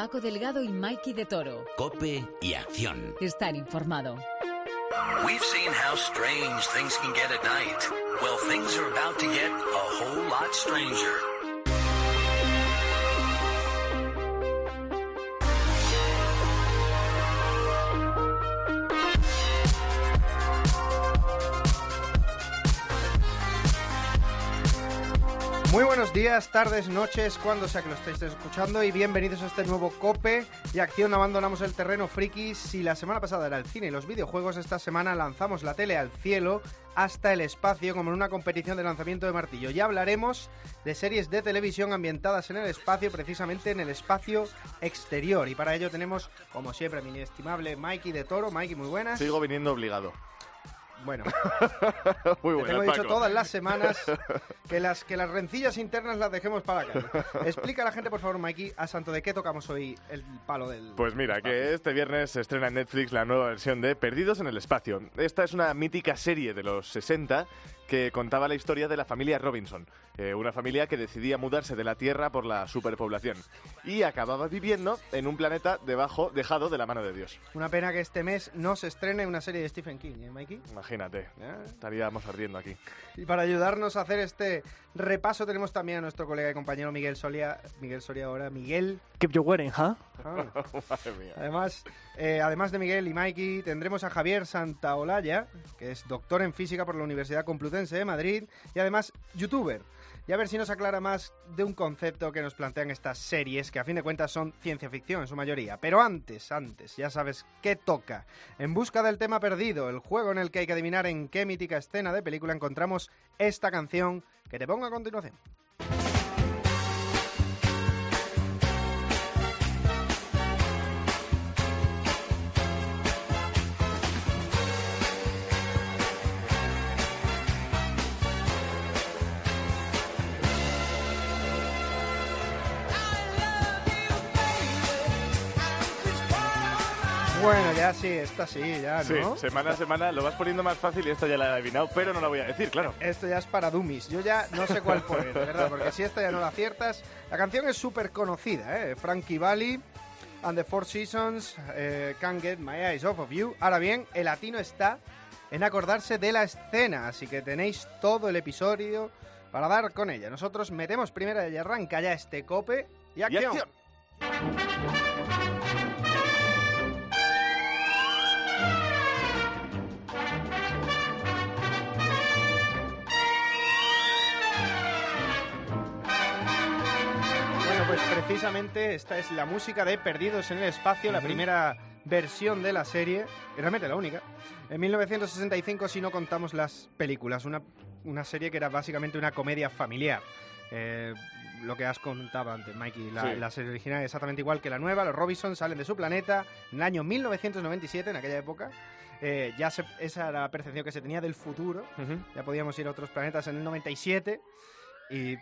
Paco Delgado y Mikey de Toro. Cope y acción. Estar informado. We've seen how strange things can get at night. Well, things are about to get a whole lot stranger. Buenos días, tardes, noches, cuando sea que lo estéis escuchando y bienvenidos a este nuevo Cope y Acción. Abandonamos el terreno friki. Si la semana pasada era el cine y los videojuegos, esta semana lanzamos la tele al cielo hasta el espacio como en una competición de lanzamiento de martillo. Ya hablaremos de series de televisión ambientadas en el espacio, precisamente en el espacio exterior. Y para ello tenemos, como siempre, mi estimable Mikey de Toro. Mikey, muy buenas. Sigo viniendo obligado. Bueno, Muy te buenas, tengo dicho Paco. todas las semanas que las, que las rencillas internas las dejemos para acá. Explica a la gente, por favor, Mikey, a santo de qué tocamos hoy el palo del... Pues mira, que este viernes se estrena en Netflix la nueva versión de Perdidos en el Espacio. Esta es una mítica serie de los 60 que contaba la historia de la familia Robinson, eh, una familia que decidía mudarse de la Tierra por la superpoblación y acababa viviendo en un planeta debajo, dejado de la mano de Dios. Una pena que este mes no se estrene una serie de Stephen King, ¿eh, Mikey? Imagínate, ¿Eh? estaríamos ardiendo aquí. Y para ayudarnos a hacer este repaso tenemos también a nuestro colega y compañero Miguel Soria. Miguel Soria ahora, Miguel. Keep your wedding, huh? Ah. Madre mía. Además, eh, además de Miguel y Mikey, tendremos a Javier Santaolalla, que es doctor en física por la Universidad Complutense de Madrid y además youtuber. Y a ver si nos aclara más de un concepto que nos plantean estas series, que a fin de cuentas son ciencia ficción en su mayoría. Pero antes, antes, ya sabes qué toca. En busca del tema perdido, el juego en el que hay que adivinar en qué mítica escena de película encontramos esta canción que te pongo a continuación. Bueno, ya sí, esta sí, ya, Sí, ¿no? semana a semana lo vas poniendo más fácil y esta ya la he adivinado, pero no la voy a decir, claro. Esto ya es para dummies. Yo ya no sé cuál poner, de verdad, porque si esta ya no la aciertas. La canción es súper conocida, ¿eh? Frankie Valli and the Four Seasons, eh, Can't Get My Eyes Off of You. Ahora bien, el latino está en acordarse de la escena, así que tenéis todo el episodio para dar con ella. Nosotros metemos primera y arranca ya este cope y Y acción. Pues precisamente esta es la música de Perdidos en el Espacio, la primera versión de la serie, y realmente la única. En 1965, si no contamos las películas, una, una serie que era básicamente una comedia familiar. Eh, lo que has contado antes, Mikey, la, Sí. la serie original es exactamente igual que la nueva. Los Robinson salen de su planeta en el año 1997, en aquella época. Eh, ya se- esa era la percepción que se tenía del futuro. Ya podíamos ir a otros planetas en el 97 y...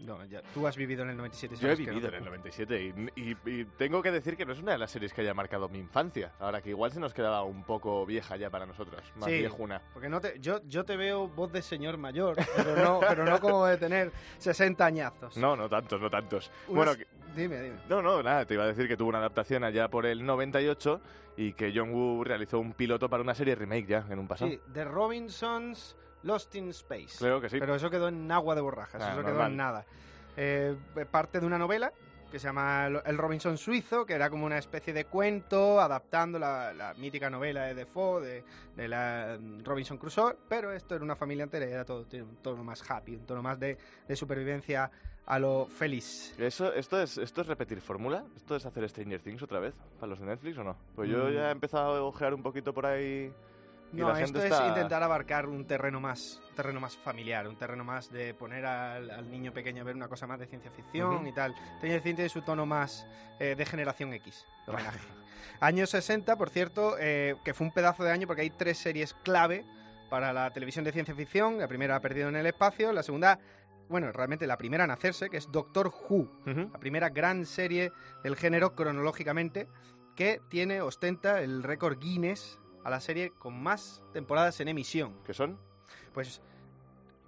No, ya, tú has vivido en el 97. Yo he no vivido te- en el 97 y, y- y tengo que decir que no es una de las series que haya marcado mi infancia. Ahora que igual se nos quedaba un poco vieja ya para nosotros, más Sí. viejuna. Porque no te, yo, yo te veo voz de señor mayor, pero no, pero no como de tener 60 añazos. No, no tantos, no tantos. Unas- Bueno, que- Dime, dime. no, no, nada, te iba a decir que tuvo una adaptación allá por el 98 y que John Woo realizó un piloto para una serie remake ya en un pasado. Sí, The Robinsons Lost in Space. Creo que sí. Pero eso quedó en agua de borrajas, Ah, eso quedó en nada. Eh, parte de una novela que se llama El Robinson Suizo, que era como una especie de cuento adaptando la, la mítica novela de Defoe, de, de la mm, Robinson Crusoe, pero esto era una familia entera y era todo tiene un tono más happy, un tono más de, de supervivencia a lo feliz. Eso, esto, es, ¿Esto es repetir fórmula? ¿Esto es hacer Stranger Things otra vez? ¿Para los de Netflix o no? Pues yo Mm. ya he empezado a ojear un poquito por ahí. No, esto es intentar abarcar un terreno más, un terreno más familiar, un terreno más de poner al, al niño pequeño a ver una cosa más de ciencia ficción Ujú. y tal. Stranger Things tiene su tono más eh, de generación X, de homenaje. Años 60, por cierto, eh, que fue un pedazo de año porque hay tres series clave para la televisión de ciencia ficción. La primera, Perdido en el Espacio. La segunda, bueno, realmente la primera en hacerse, que es Doctor Who. Ujú. La primera gran serie del género cronológicamente que tiene, ostenta el récord Guinness a la serie con más temporadas en emisión. ¿Qué son? Pues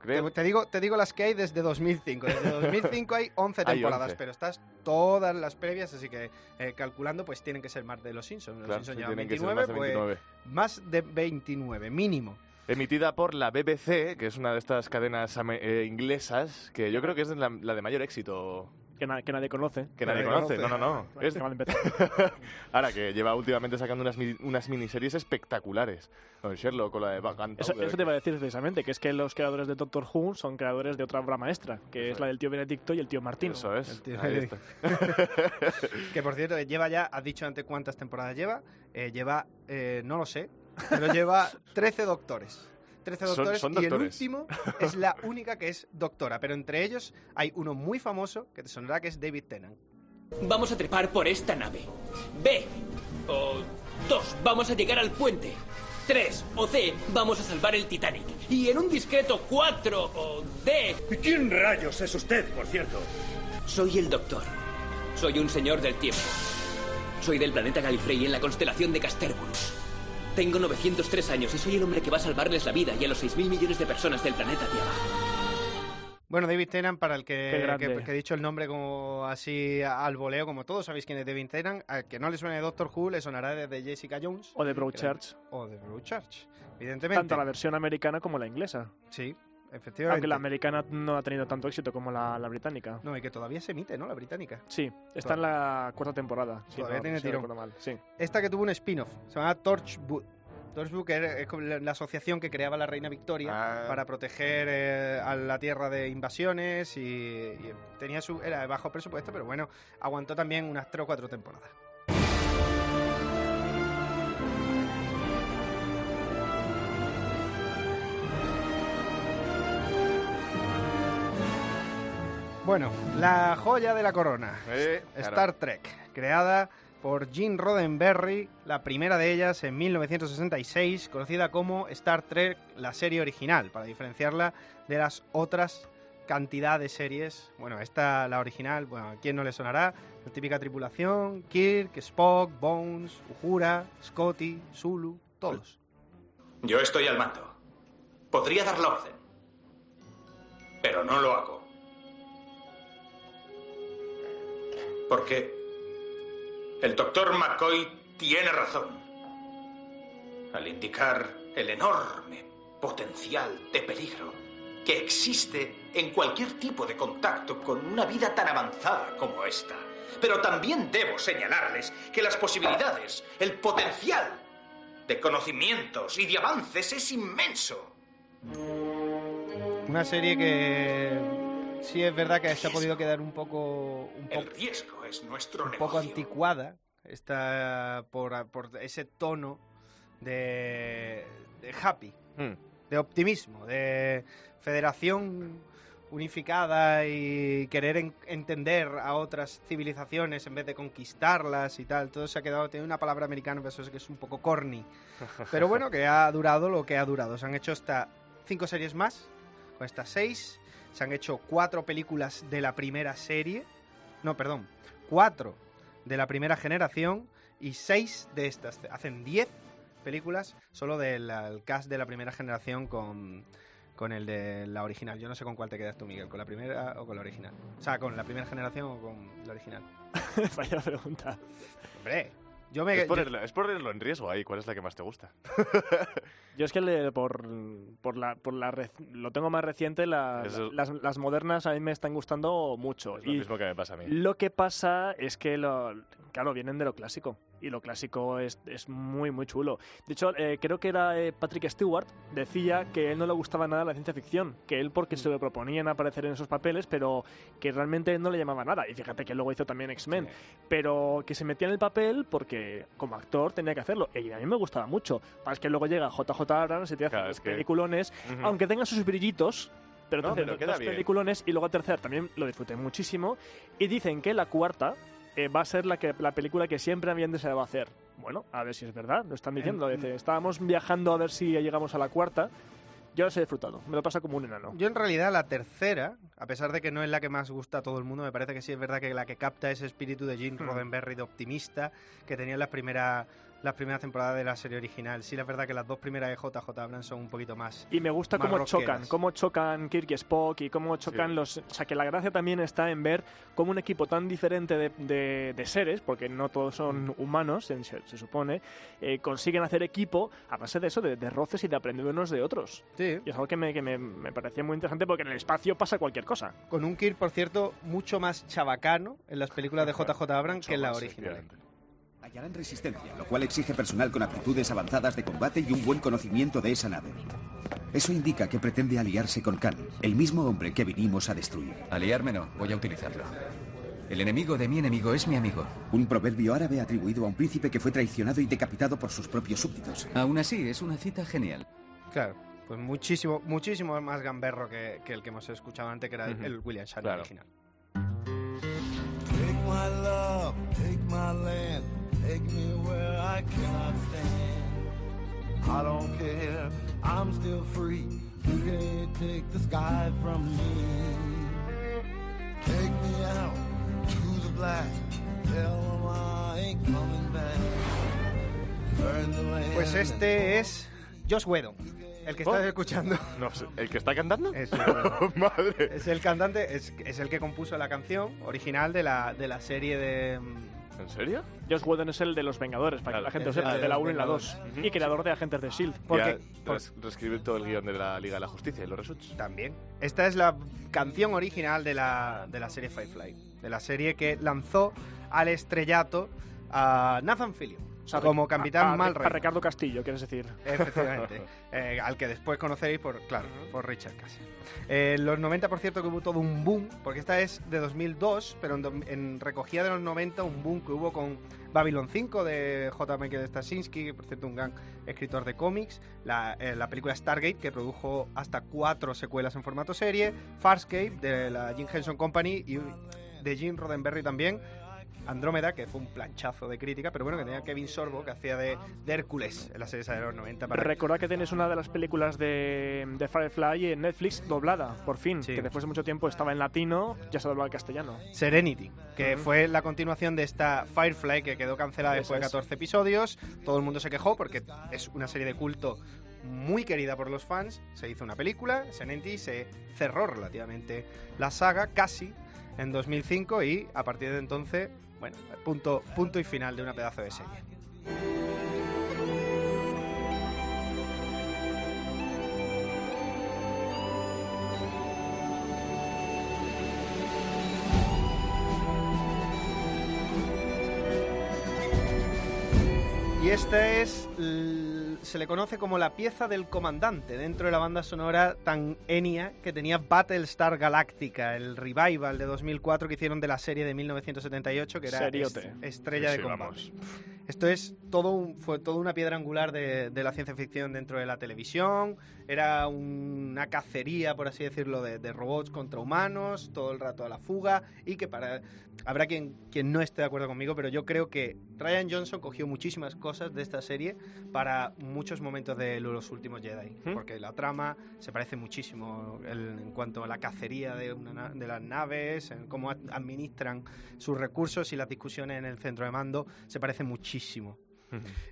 creo. Te, te digo, te digo las que hay desde 2005. Desde 2005 hay 11 Hay temporadas, 11. pero estás todas las previas, así que eh, calculando, pues tienen que ser más de los Simpsons. Los Claro, Simpsons llevan tienen que ser 29, más de pues 29. más de 29, mínimo. Emitida por la BBC, que es una de estas cadenas eh, inglesas, que yo creo que es la, la de mayor éxito Que, na- que nadie conoce. que nadie Nadie conoce. No, conoce. no, no. Es- Acaba de empezar. Ahora que lleva últimamente sacando unas, mi- unas miniseries espectaculares. Con Sherlock, con la de. Eso, eso te iba a decir precisamente, que es que los creadores de Doctor Who son creadores de otra obra maestra, que Eso es la del tío Benedicto y el tío Martín. Eso es. El tío Ahí Benedict. está. Que por cierto, lleva ya, has dicho antes cuántas temporadas lleva. eh, lleva, eh, no lo sé, pero lleva 13 doctores. 13 Son- doctores y el último es la única que es doctora, pero entre ellos hay uno muy famoso que te sonará que es David Tennant. Vamos a trepar por esta nave. B. O dos, vamos a llegar al puente. Tres o C, vamos a salvar el Titanic. Y en un discreto cuatro o D, ¿Quién rayos es usted, por cierto? soy el doctor. Soy un señor del tiempo. Soy del planeta Gallifrey en la constelación de Casterburus. Tengo 903 años y soy el hombre que va a salvarles la vida y a los 6.000 millones de personas del planeta Tierra. Bueno, David Tennant, para el que, grande. que, que he dicho el nombre como así al voleo, como todos sabéis quién es David Tennant, al que no le suene de Doctor Who le sonará de, de Jessica Jones O de Broadchurch. o de Broadchurch, evidentemente. Tanto la versión americana como la inglesa. Sí, efectivamente. Aunque la americana no ha tenido tanto éxito como la, la británica. No, y que todavía se emite, ¿no? La británica. Sí, está en la cuarta temporada. si Todavía no- tiene si no tirón. mal, Sí. Esta que tuvo un spin-off, se llama Torchwood. Torchwood, es la, asociación que creaba la reina Victoria Ah. para proteger eh, a la tierra de invasiones y, y tenía su era de bajo presupuesto, pero bueno, aguantó también unas 3 o 4 temporadas. Bueno, la joya de la corona. Eh, claro. Star Trek, creada por Gene Roddenberry, la primera de ellas en 1966, conocida como Star Trek, la serie original, para diferenciarla de las otras cantidad de series. Bueno, esta, la original, bueno, ¿a quién no le sonará? La típica tripulación, Kirk, Spock, Bones, Uhura, Scotty, Zulu, todos. Yo estoy al mando. Podría dar la orden. Pero no lo hago. Porque el doctor McCoy tiene razón. Al indicar el enorme potencial de peligro que existe en cualquier tipo de contacto con una vida tan avanzada como esta. Pero también debo señalarles que las posibilidades, el potencial de conocimientos y de avances es inmenso. Una serie que sí es verdad que se ha podido quedar un poco, un El poco, riesgo es nuestro un negocio. poco anticuada está por, por ese tono de, de happy, Hmm. de optimismo, de federación unificada y querer en- entender a otras civilizaciones en vez de conquistarlas y tal. Todo se ha quedado, tiene una palabra americana, pero eso es que es un poco corny. Pero bueno, que ha durado lo que ha durado. Se han hecho hasta cinco series más, con estas seis. Se han hecho cuatro películas de la primera serie. No, perdón, cuatro de la primera generación y seis de estas. Hacen diez películas solo del el cast de la primera generación con, con el de la original. Yo no sé con cuál te quedas tú, Miguel, con la primera o con la original. O sea, con la primera generación o con la original. Vaya pregunta. Hombre, yo me... Es yo- ponerlo, es ponerlo en riesgo ahí. ¿Cuál es la que más te gusta? Yo es que le- por, por la, por la rec- lo tengo más reciente, la- Eso- las, las modernas a mí me están gustando mucho. Es lo Y mismo que me pasa a mí. lo que pasa es que, lo, claro, vienen de lo clásico. Y lo clásico es, es muy, muy chulo. De hecho, eh, creo que era eh, Patrick Stewart, decía que él no le gustaba nada la ciencia ficción. Que él porque se le proponían aparecer en esos papeles, pero que realmente no le llamaba nada. Y fíjate que luego hizo también X-Men. Pero que se metía en el papel porque como actor tenía que hacerlo. Y a mí me gustaba mucho. Es que luego llega JJ Abrams y te hace Claro, los es que- peliculones, Ujú. aunque tenga sus brillitos, pero, No, pero queda peliculones y luego tercer también lo disfruté muchísimo. Y dicen que la cuarta eh, va a ser la, que, la película que siempre habían deseado hacer. Bueno, a ver si es verdad, lo están diciendo. En- Dice, estábamos viajando a ver si llegamos a la cuarta. Yo las he disfrutado, me lo pasa como un enano. Yo en realidad la tercera, a pesar de que no es la que más gusta a todo el mundo, me parece que sí es verdad que la que capta ese espíritu de Gene Hmm. Roddenberry de optimista que tenía en las primeras las primeras temporadas de la serie original. Sí, la verdad que las dos primeras de JJ Abrams son un poquito más. Y me gusta cómo rockeras. chocan, cómo chocan Kirk y Spock y cómo chocan Sí. los... O sea, que la gracia también está en ver cómo un equipo tan diferente de, de- de seres, porque no todos son humanos, se, se supone, eh, consiguen hacer equipo a base de eso, de, de roces y de aprender unos de otros. Sí. Y es algo que me, que me, me parecía muy interesante porque en el espacio pasa cualquier cosa. Con un Kirk, por cierto, mucho más chabacano en las películas de JJ Abrams que en la original. Hallarán resistencia, lo cual exige personal con aptitudes avanzadas de combate y un buen conocimiento de esa nave. Eso indica que pretende aliarse con Khan, el mismo hombre que vinimos a destruir. Aliarme no, voy a utilizarlo. El enemigo de mi enemigo es mi amigo. Un proverbio árabe atribuido a un príncipe que fue traicionado y decapitado por sus propios súbditos. Aún así, es una cita genial. Claro, pues muchísimo, muchísimo más gamberro que, que el que hemos escuchado antes, que era el- Ujú. el William Shatner Claro. original. Take my love, take my land, take me where I cannot stand. I don't care, I'm still free. You can't take the sky from me. Take me out to the black, tell 'em I ain't coming back. Burn the land. Pues este es Josh Whedon, el que Oh. estás escuchando. No sé, ¿El que está cantando? Es, Madre. es el cantante, es, es el que compuso la canción original de la, de la serie de... ¿En serio? Josh Whedon es el de los Vengadores, para Claro. que la gente lo sepa, de la los 1 y la Vengadores. 2. Ujú. Y creador de Agentes de S.H.I.E.L.D. Porque, res- reescribir todo el guion de la Liga de la Justicia y los reshoots. También. Esta es la canción original de la, de la serie Firefly, de la serie que lanzó al estrellato a Nathan Fillion O sea, como a- capitán a, a, Malray. Ricardo Castillo, quieres decir. Efectivamente. Eh, al que después conoceréis por, claro, por Richard Castle. Eh, los 90, por cierto, que hubo todo un boom, porque esta es de 2002, pero en, en recogida de los 90, un boom que hubo con Babylon 5 de J. Michael Straczynski, que por cierto un gran escritor de cómics, la, eh, la película Stargate, que produjo hasta cuatro secuelas en formato serie, Farscape, de la Jim Henson Company, y de Jim Roddenberry también, Andrómeda, que fue un planchazo de crítica, pero bueno, que tenía Kevin Sorbo, que hacía de, de Hércules en la serie de los 90. Para... Recordad que tienes una de las películas de, de Firefly en Netflix doblada, por fin. Sí. Que después de mucho tiempo estaba en latino, ya se ha doblado al castellano. Serenity, que fue la continuación de esta Firefly que quedó cancelada Eso después de es. 14 episodios. Todo el mundo se quejó porque es una serie de culto muy querida por los fans. Se hizo una película, Serenity, se cerró relativamente la saga, casi, en 2005 y a partir de entonces, bueno, punto, punto y final de una pedazo de serie. Y esta es, se le conoce como la pieza del comandante dentro de la banda sonora tan enia que tenía Battlestar Galactica, el revival de 2004 que hicieron de la serie de 1978 que era est- Estrella Sí, de sí, Combate. vamos. Esto es todo un- fue toda una piedra angular de, de la ciencia ficción dentro de la televisión. Era una cacería, por así decirlo, de, de robots contra humanos, todo el rato a la fuga. Y que para. Habrá quien, quien no esté de acuerdo conmigo, pero yo creo que Ryan Johnson cogió muchísimas cosas de esta serie para muchos momentos de los últimos Jedi. ¿Mm? Porque la trama se parece muchísimo el- en cuanto a la cacería de, una na- de las naves, en cómo ad- administran sus recursos y las discusiones en el centro de mando, se parece muchísimo.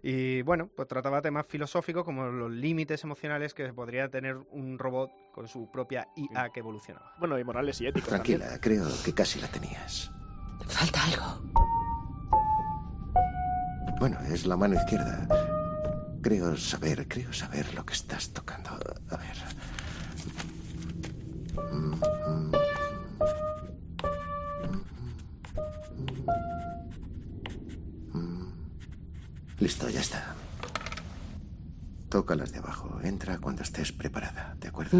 Y bueno, pues trataba temas filosóficos como los límites emocionales que podría tener un robot con su propia IA que evolucionaba. Bueno, y morales y éticos también. Tranquila, creo que casi la tenías. Falta algo. Bueno, es la mano izquierda. Creo saber, creo saber lo que estás tocando. A ver. Mm, mm. Listo, ya está. Toca las de abajo. Entra cuando estés preparada, ¿de acuerdo?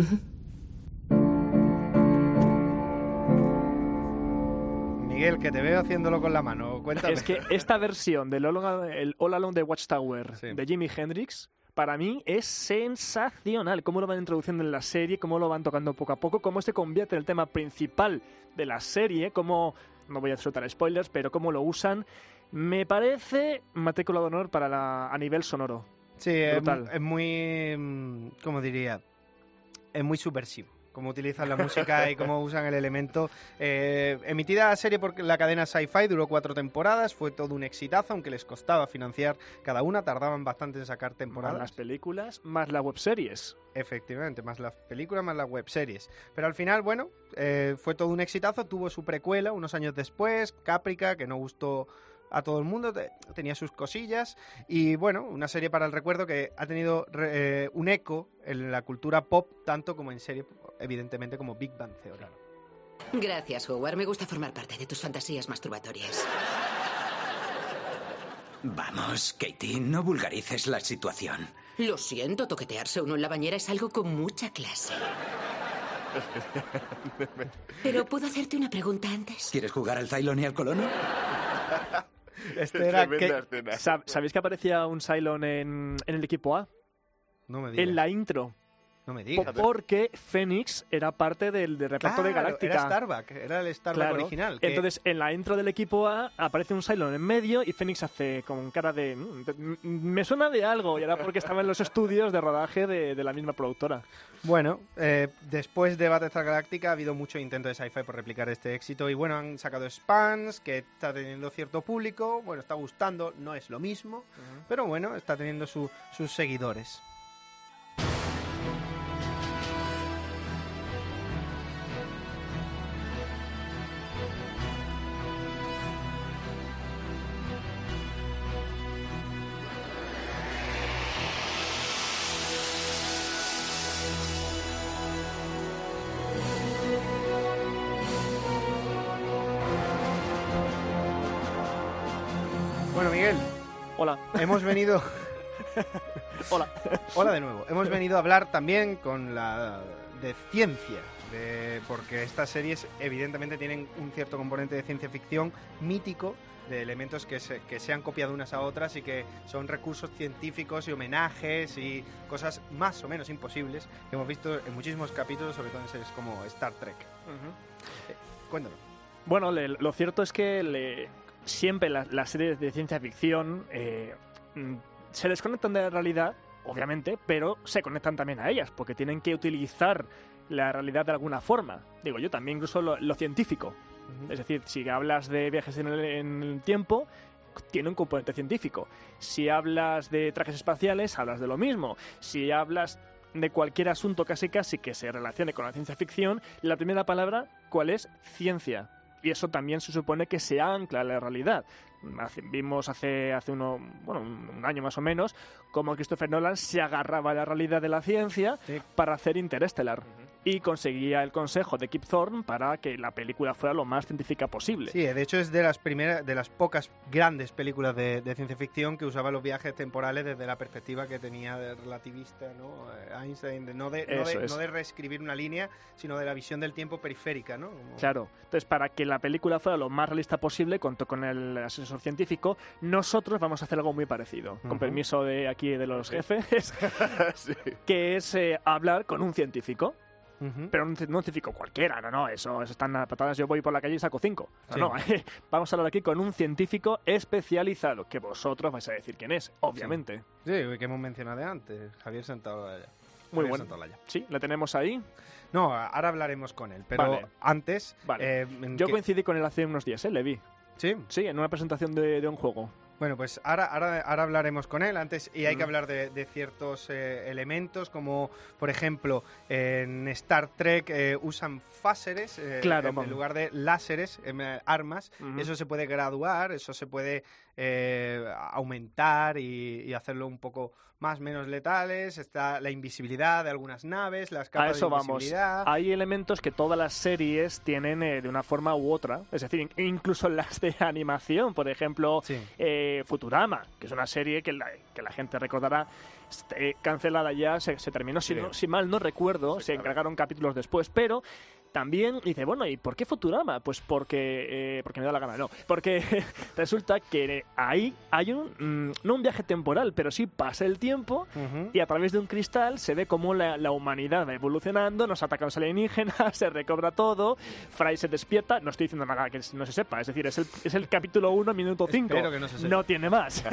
Miguel, que te veo haciéndolo con la mano. Cuéntame. Es que esta versión del All, el All Alone de Watchtower Sí. de Jimi Hendrix, para mí es sensacional. Cómo lo van introduciendo en la serie, cómo lo van tocando poco a poco, cómo se convierte en el tema principal de la serie, cómo, no voy a soltar spoilers, pero cómo lo usan. Me parece matrícula de honor para la, a nivel sonoro. Sí, es, es muy. mm, ¿Cómo diría? Es muy subversivo. cómo utilizan la música y cómo usan el elemento. Eh, emitida la serie por la cadena Sci-Fi, duró cuatro temporadas, fue todo un exitazo, aunque les costaba financiar cada una, tardaban bastante en sacar Más temporadas. las películas, más las webseries. Efectivamente, más las películas, más las webseries. Pero al final, bueno, eh, fue todo un exitazo, tuvo su precuela unos años después, Caprica, que no gustó a todo el mundo, te- tenía sus cosillas y bueno, una serie para el recuerdo que ha tenido re- eh, un eco en la cultura pop, tanto como en serie, evidentemente, como Big Bang Theory. Gracias, Howard. Me gusta formar parte de tus fantasías masturbatorias. Vamos, Katie, no vulgarices la situación. Lo siento, toquetearse uno en la bañera es algo con mucha clase. Pero ¿puedo hacerte una pregunta antes? ¿Quieres jugar al Cylon y al colono? Este era que- ¿Sabéis que aparecía un Cylon en, en el equipo A? No me digas. En la intro. No me digas. Porque Fénix era parte del, del reparto de Claro, Galáctica. Era Starbuck, era el Starbuck Claro. original. que- Entonces, en la intro del equipo A aparece un Cylon en medio y Fénix hace con cara de. "Mm, m- Me suena de algo. Y era porque estaba en los estudios de rodaje de, de la misma productora. Bueno, eh, después de Battlestar Galactica ha habido mucho intento de sci-fi por replicar este éxito y bueno, han sacado spans que está teniendo cierto público, bueno, está gustando, no es lo mismo, pero bueno, está teniendo su- sus seguidores. Hola. hemos venido... Hola. Hola de nuevo. Hemos venido a hablar también con la de ciencia, de- porque estas series evidentemente tienen un cierto componente de ciencia ficción mítico, de elementos que se, que se han copiado unas a otras y que son recursos científicos y homenajes y cosas más o menos imposibles que hemos visto en muchísimos capítulos, sobre todo en series como Star Trek. Eh, cuéntanos. Bueno, le- lo cierto es que le- siempre la- las series de ciencia ficción eh, mm, se desconectan de la realidad, obviamente, pero se conectan también a ellas, porque tienen que utilizar la realidad de alguna forma. Digo yo, también incluso lo, lo científico. Es decir, si hablas de viajes en el, en el tiempo, tiene un componente científico. Si hablas de trajes espaciales, hablas de lo mismo. Si hablas de cualquier asunto casi casi que se relacione con la ciencia ficción, la primera palabra, ¿cuál es? Ciencia. Y eso también se supone que se ancla en la realidad. Hace- vimos hace, hace uno, bueno, un año más o menos cómo Christopher Nolan se agarraba a la realidad de la ciencia para hacer Interestelar. Y conseguía el consejo de Kip Thorne para que la película fuera lo más científica posible. Sí, de hecho es de las primeras, de las pocas grandes películas de, de ciencia ficción que usaba los viajes temporales desde la perspectiva que tenía de relativista, ¿no? Eh, Einstein, de no de, no, de, no de reescribir una línea, sino de la visión del tiempo periférica, ¿no? Como- Claro. Entonces, para que la película fuera lo más realista posible, contó con el asesor científico, nosotros vamos a hacer algo muy parecido, con Ujú. permiso de aquí de los jefes, que es eh, hablar con un científico. Pero no un no un científico cualquiera, no, no, eso, eso están a patadas. Yo voy por la calle y saco cinco. No, Sí. no, vamos a hablar aquí con un científico especializado, que vosotros vais a decir quién es, obviamente. Sí, que hemos mencionado antes, Javier Santaolalla. Muy Javier bueno. Sí, la tenemos ahí. No, ahora hablaremos con él, pero Vale. antes... Vale. eh, Yo que- coincidí con él hace unos días, ¿eh? Le vi. ¿Sí? Sí, en una presentación de, de un juego. Bueno, pues ahora, ahora, ahora hablaremos con él antes y hay que hablar de, de ciertos eh, elementos como, por ejemplo, en Star Trek eh, usan fáseres eh, Claro, en, lugar de láseres, em, eh, armas. Eso se puede graduar, eso se puede eh, aumentar y, y hacerlo un poco más menos letales. Está la invisibilidad de algunas naves, las capas A eso de vamos. invisibilidad. Hay elementos que todas las series tienen eh, de una forma u otra. Es decir, in- incluso las de animación. Por ejemplo, eh, Futurama, que es una serie que la, que la gente recordará. este, cancelada ya, se, se terminó. Si, no- si mal no recuerdo, se encargaron capítulos después. Pero también dice, bueno, ¿y por qué Futurama? Pues porque, eh, porque me da la gana, no. Porque resulta que ahí hay un, mm, no un viaje temporal, pero sí pasa el tiempo y a través de un cristal se ve cómo la, la humanidad va evolucionando, nos atacan los alienígenas, se recobra todo, Fry se despierta, no estoy diciendo nada que no se sepa, es decir, es el, es el capítulo 1, minuto 5. Espero que no se. No tiene más.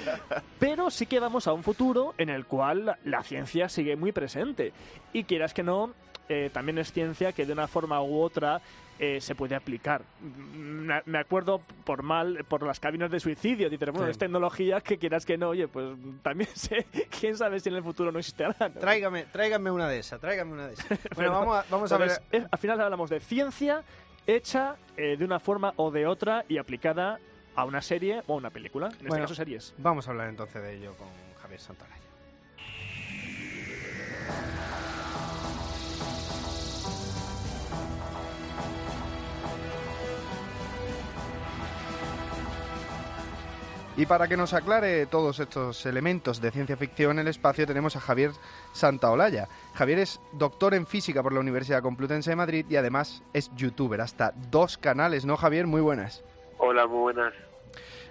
Pero sí que vamos a un futuro en el cual la ciencia sigue muy presente. Y quieras que no, eh, también es ciencia que de una forma u otra eh, se puede aplicar. Mm, Me acuerdo por mal, por las cabinas de suicidio, dices, bueno, Sí. es tecnología que quieras que no, oye, pues también sé, quién sabe si en el futuro no existirá. ¿no? Tráigame, tráigame una de esas, tráigame una de esas. Bueno, Pero- vamos a, vamos a ver. es- es- al final hablamos de ciencia hecha eh, de una forma o de otra y aplicada a una serie o a una película. En este Bueno, caso, series. Vamos a hablar entonces de ello con Javier Santolaya. Y para que nos aclare todos estos elementos de ciencia ficción en el espacio tenemos a Javier Santaolalla. Javier es doctor en física por la Universidad Complutense de Madrid y además es youtuber, hasta dos canales, ¿no Javier? Muy buenas. Hola, muy buenas.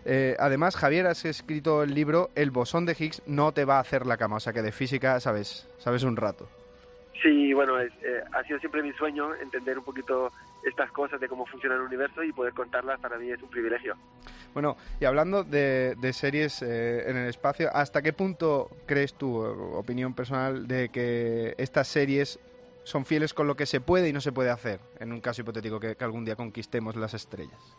Eh, además, Javier, has escrito el libro El bosón de Higgs no te va a hacer la cama, o sea que de física sabes, sabes un rato. Sí, bueno, es, eh, ha sido siempre mi sueño entender un poquito estas cosas de cómo funciona el universo y poder contarlas para mí es un privilegio. Bueno, y hablando de, de series eh, en el espacio, ¿hasta qué punto crees tu opinión personal de que estas series son fieles con lo que se puede y no se puede hacer, en un caso hipotético que algún día conquistemos las estrellas?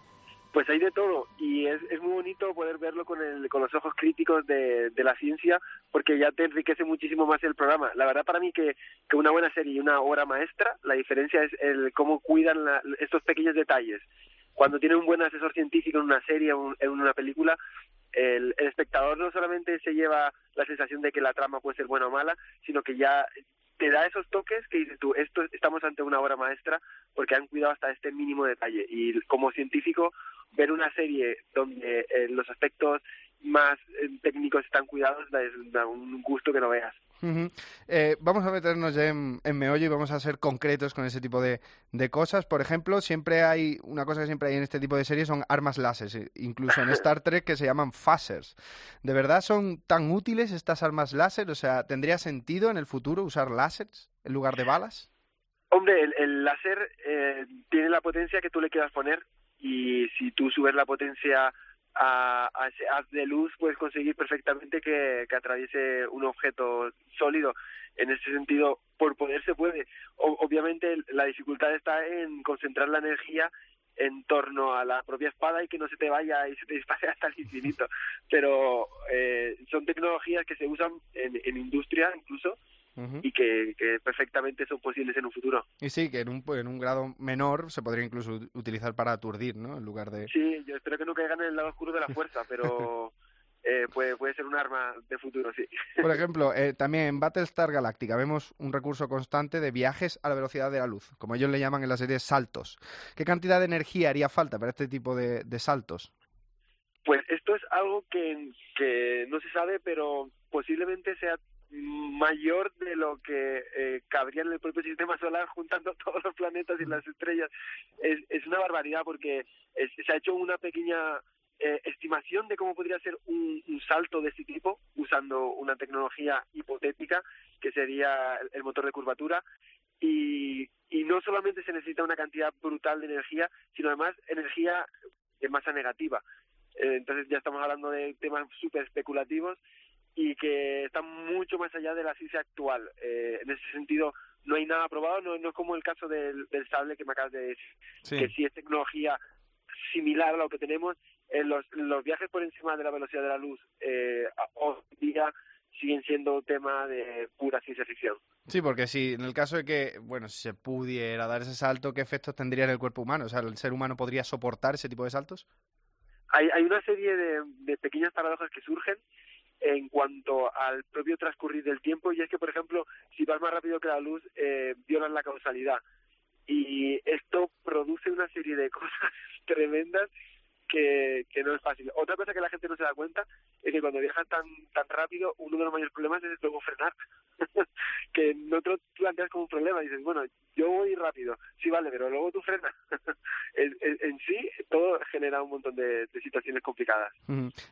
Pues hay de todo y es, es muy bonito poder verlo con, el, con los ojos críticos de, de la ciencia porque ya te enriquece muchísimo más el programa. La verdad para mí que, que una buena serie y una obra maestra, la diferencia es el cómo cuidan la- estos pequeños detalles. Cuando tiene un buen asesor científico en una serie un- en una película, el, el espectador no solamente se lleva la sensación de que la trama puede ser buena o mala, sino que ya te da esos toques que dices tú, esto estamos ante una obra maestra porque han cuidado hasta este mínimo detalle. Y como científico, ver una serie donde eh, los aspectos más eh, técnicos están cuidados da, un gusto que no veas. Eh, vamos a meternos ya en, en meollo y vamos a ser concretos con ese tipo de, de cosas. Por ejemplo, siempre hay una cosa que siempre hay en este tipo de series son armas láser, incluso en Star Trek que se llaman phasers. ¿De verdad son tan útiles estas armas láser? O sea, ¿tendría sentido en el futuro usar láseres en lugar de balas? Hombre, el, el láser eh, tiene la potencia que tú le quieras poner y si tú subes la potencia a, a ese haz de luz puedes conseguir perfectamente que, que atraviese un objeto sólido. En ese sentido, por poder se puede. Obviamente la dificultad está en concentrar la energía en torno a la propia espada y que no se te vaya y se te dispare hasta el infinito. Pero eh, son tecnologías que se usan en, en industria incluso Y que, que perfectamente son posibles en un futuro. Y sí, que en un, en un grado menor se podría incluso ut- utilizar para aturdir, ¿no? En lugar de... Sí, yo espero que no caigan en el lado oscuro de la fuerza, pero eh, puede, puede ser un arma de futuro, sí. Por ejemplo, eh, también en Battlestar Galactica vemos un recurso constante de viajes a la velocidad de la luz, como ellos le llaman en la serie saltos. ¿Qué cantidad de energía haría falta para este tipo de, de saltos? Pues esto es algo que, que no se sabe, pero posiblemente sea mayor de lo que eh, cabría en el propio sistema solar juntando todos los planetas y las estrellas. Es, es una barbaridad porque es- se ha hecho una pequeña eh, estimación de cómo podría ser un, un salto de este tipo usando una tecnología hipotética que sería el, motor de curvatura y, y no solamente se necesita una cantidad brutal de energía, sino además energía de masa negativa. Eh, entonces ya estamos hablando de temas súper especulativos y que están mucho más allá de la ciencia actual. Eh, en ese sentido, no hay nada probado, no, no es como el caso del, del sable que me acabas de decir, Sí. que sí es tecnología similar a lo que tenemos. En los, los viajes por encima de la velocidad de la luz eh, hoy día siguen siendo tema de pura ciencia ficción. Sí, porque si en el caso de que, bueno, si se pudiera dar ese salto, ¿qué efectos tendría en el cuerpo humano? O sea, ¿el ser humano podría soportar ese tipo de saltos? hay, hay una serie de, de pequeñas paradojas que surgen en cuanto al propio transcurrir del tiempo y es que, por ejemplo, si vas más rápido que la luz, eh, violas la causalidad. Y esto produce una serie de cosas tremendas que, que no es fácil. Otra cosa que la gente no se da cuenta es que cuando viajas tan tan rápido, uno de los mayores problemas es luego frenar. que no te lo planteas como un problema. Dices, bueno, yo voy rápido, sí vale, pero luego tú frenas. en, en- en sí, todo genera un montón de, situaciones complicadas.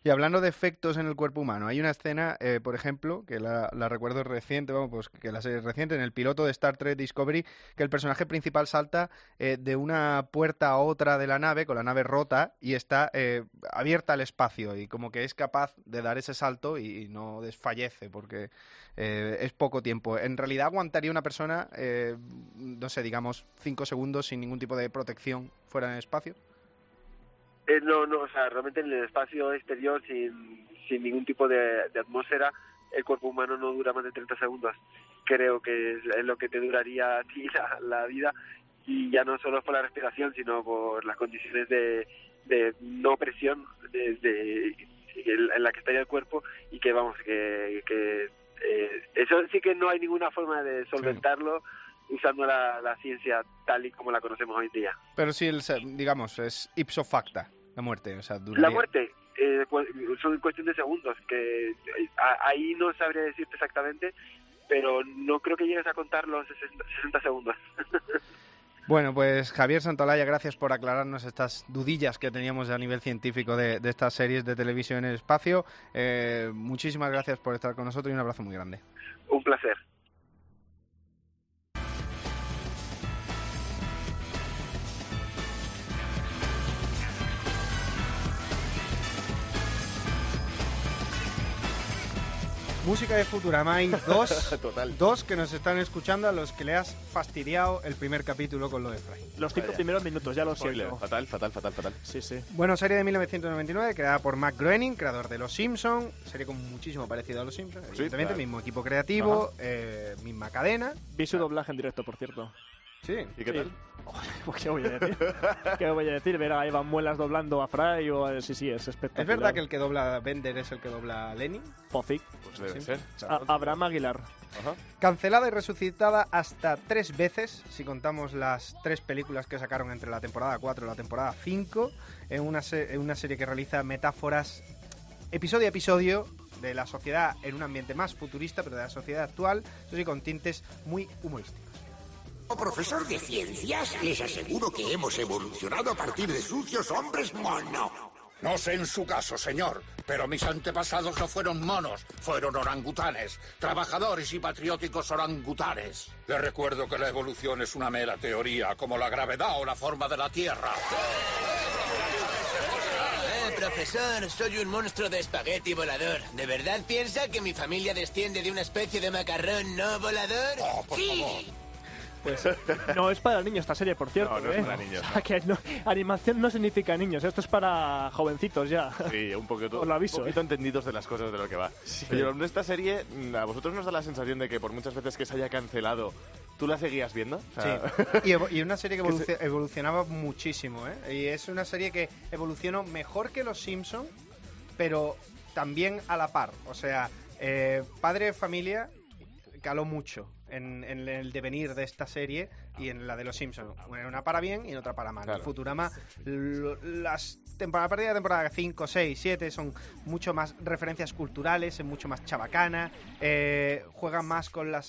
Y hablando de efectos en el cuerpo humano, hay una escena, eh, por ejemplo, que la, la recuerdo reciente, vamos, pues que la serie es reciente, en el piloto de Star Trek Discovery, que el personaje principal salta eh, de una puerta a otra de la nave, con la nave rota, y está eh, abierta al espacio, y como que es capaz de dar ese salto y, y no desfallece, porque eh, es poco tiempo. En realidad aguantaría una persona, eh, no sé, digamos, cinco segundos sin ningún tipo de protección fuera en el espacio. Eh, no, no, o sea, realmente en el espacio exterior, sin, sin ningún tipo de, atmósfera, el cuerpo humano no dura más de 30 segundos. Creo que es, lo que te duraría a ti la, vida, y ya no solo por la respiración, sino por las condiciones de, de no presión de, de- en la que estaría el cuerpo, y que vamos, que, que eh, eso sí que no hay ninguna forma de solventarlo usando la, la ciencia tal y como la conocemos hoy día. Pero sí, el, digamos, es ipso facta la muerte. O sea, duraría... La muerte eh, son cuestión de segundos, que eh, ahí no sabría decirte exactamente, pero no creo que llegues a contar los 60, 60 segundos. Bueno, pues Javier Santolaya, gracias por aclararnos estas dudillas que teníamos a nivel científico de, de estas series de televisión en el espacio. Eh, muchísimas gracias por estar con nosotros y un abrazo muy grande. Un placer. Música de Futurama, hay dos, Total. dos que nos están escuchando a los que le has fastidiado el primer capítulo con lo de Fry. Los cinco Vaya. primeros minutos, ya lo siento. Fatal, fatal, fatal, fatal. Sí, sí. Bueno, serie de 1999 creada por Matt Groening, creador de Los Simpson, serie con muchísimo parecido a Los Simpsons, evidentemente, claro. mismo equipo creativo, eh, misma cadena. Vi su doblaje en directo, por cierto. Sí. ¿Y qué Sí. tal? ¿Qué voy a decir? ¿Qué voy a decir? Ver a Iván Muelas doblando a Fry o a- Sí, sí, es espectacular. ¿Es verdad que el que dobla a Bender es el que dobla a Lenny? Pozic. Pues debe Sí. ser. A- Abraham Aguilar. Ajá. Cancelada y resucitada hasta tres veces, si contamos las tres películas que sacaron entre la temporada 4 y la temporada 5, en una, se- en una serie que realiza metáforas episodio a episodio de la sociedad en un ambiente más futurista, pero de la sociedad actual, eso sí, con tintes muy humorísticos. Como profesor de ciencias, les aseguro que hemos evolucionado a partir de sucios hombres mono. No sé en su caso, señor, pero mis antepasados no fueron monos, fueron orangutanes, trabajadores y patrióticos orangutanes. Le recuerdo que la evolución es una mera teoría, como la gravedad o la forma de la Tierra. Eh, profesor, soy un monstruo de espagueti volador. ¿De verdad piensa que mi familia desciende de una especie de macarrón no volador? sí. Pues no es para niños esta serie, por cierto. No, no es ¿eh? para niños, O sea, que no- animación no significa niños, esto es para jovencitos ya. Sí, un poquito, Os lo aviso, un poquito ¿eh? entendidos de las cosas de lo que va. Pero en esta serie, ¿a vosotros nos da la sensación de que por muchas veces que se haya cancelado, tú la seguías viendo? O sea, Sí, y, una serie que, Que evoluci- evolucionaba muchísimo, ¿eh? Y es una serie que evolucionó mejor que Los Simpson, pero también a la par. O sea, eh, Padre de Familia caló mucho en, en el devenir de esta serie y en la de Los Simpsons. Una para bien y otra para mal. Claro. Futurama, las temporadas, a partir de la temporada 5, 6, 7 son mucho más referencias culturales, es mucho más chabacana, eh, juega más con los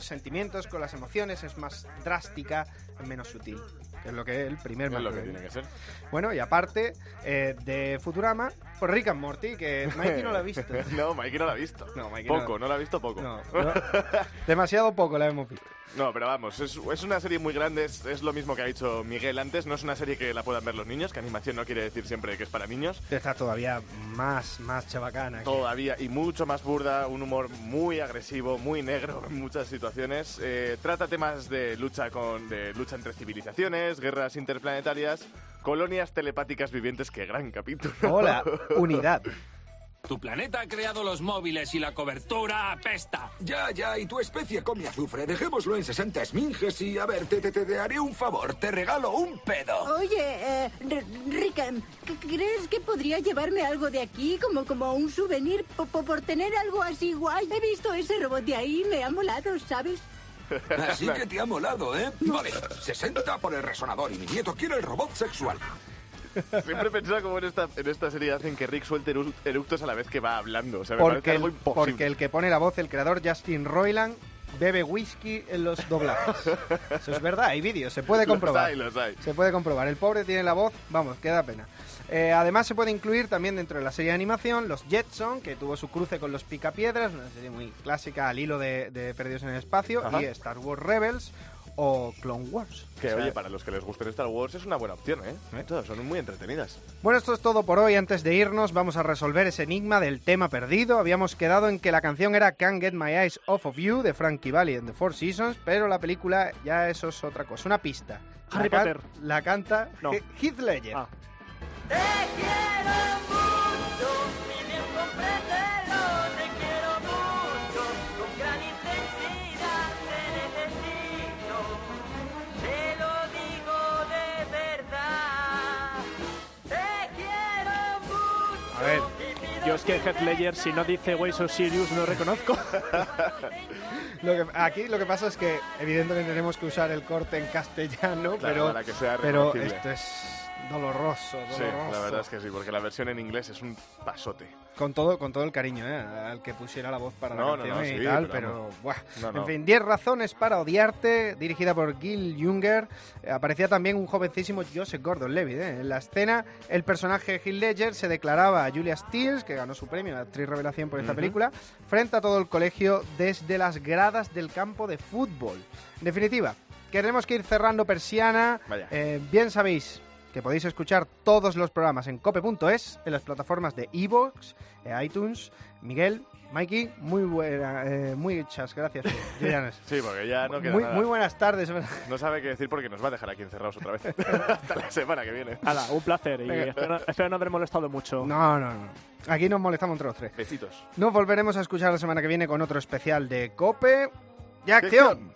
sentimientos, con las emociones, es más drástica, menos sutil. Que es lo que el primer es lo que tiene que ser. Bueno, y aparte eh, de Futurama, pues Rick and Morty, que Mikey no lo ha visto. no, Mikey no la ha visto. No, Mikey no- poco, no, la ha visto poco. No, no. Demasiado poco la hemos visto. No, pero vamos, es, es una serie muy grande, es, es lo mismo que ha dicho Miguel antes, no es una serie que la puedan ver los niños, que animación no quiere decir siempre que es para niños. Está todavía más, más chabacana. que- Todavía, y mucho más burda, un humor muy agresivo, muy negro en muchas situaciones. Eh, trata temas de lucha, con, de lucha entre civilizaciones, guerras interplanetarias, colonias telepáticas vivientes, que gran capítulo. Hola, unidad. Tu planeta ha creado los móviles y la cobertura apesta. Ya, ya, y tu especie come azufre. Dejémoslo en 60 esminges y, a ver, te, te, te, te haré un favor. Te regalo un pedo. Oye, eh, R- Rickon, ¿c- ¿crees que podría llevarme algo de aquí como, como un souvenir po- po- por tener algo así guay? He visto ese robot de ahí, me ha molado, ¿sabes? Así que te ha molado, ¿eh? Vale, 60 por el resonador y mi nieto quiere el robot sexual. Siempre he pensado como en esta, en esta serie hacen que Rick suelte eru- eructos a la vez que va hablando. O sea, me Porque algo el, imposible. porque el que pone la voz, el creador Justin Roiland, bebe whisky en los doblajes. Eso es verdad, hay vídeos, se puede Los comprobar. hay, los hay. Se puede comprobar. El pobre tiene la voz, vamos, que da pena. Eh, además se puede incluir también dentro de la serie de animación los Jetson, que tuvo su cruce con los Picapiedras, una serie muy clásica al hilo de, de Perdidos en el Espacio, Ajá. y Star Wars Rebels o Clone Wars. Que, O sea, oye, para los que les gusten Star Wars es una buena opción, ¿eh? Todas son muy entretenidas. Bueno, esto es todo por hoy. Antes de irnos, vamos a resolver ese enigma del tema perdido. Habíamos quedado en que la canción era Can't Get My Eyes Off of You de Frankie Valli en The Four Seasons, pero la película ya eso es otra cosa, una pista. Harry la, can- Potter. la canta No. Heath Ledger. Ah. Yo es que Heath Ledger, si no dice Way So Serious, no reconozco. Lo que- aquí lo que pasa es que evidentemente tenemos que usar el corte en castellano, Claro, pero, para que sea pero esto es doloroso, Sí, doloroso. la verdad es que sí, porque la versión en inglés es un pasote. Con todo, con todo el cariño, ¿eh? Al que pusiera la voz para No, la no, canción no, y sí, tal, pero pero... buah. No, no. En fin, 10 razones para odiarte, dirigida por Gil Junger. Eh, aparecía también un jovencísimo Joseph Gordon-Levitt, ¿eh? En la escena, el personaje Gil Ledger se declaraba a Julia Stiles, que ganó su premio, la actriz revelación por esta Ujú. película, frente a todo el colegio desde las gradas del campo de fútbol. En definitiva, queremos que ir cerrando persiana. Vaya. Eh, bien sabéis que podéis escuchar todos los programas en cope.es, en las plataformas de iVoox, eh, iTunes. Miguel, Mikey, muy buena, eh, muchas gracias. Julianes. Sí, porque ya no queda muy, nada. muy buenas tardes. No sabe qué decir porque nos va a dejar aquí encerrados otra vez. Hasta la semana que viene. Hala, un placer. Y espero, espero no haber molestado mucho. No, no, no. Aquí nos molestamos entre los tres. Besitos. Nos volveremos a escuchar la semana que viene con otro especial de Cope y Acción.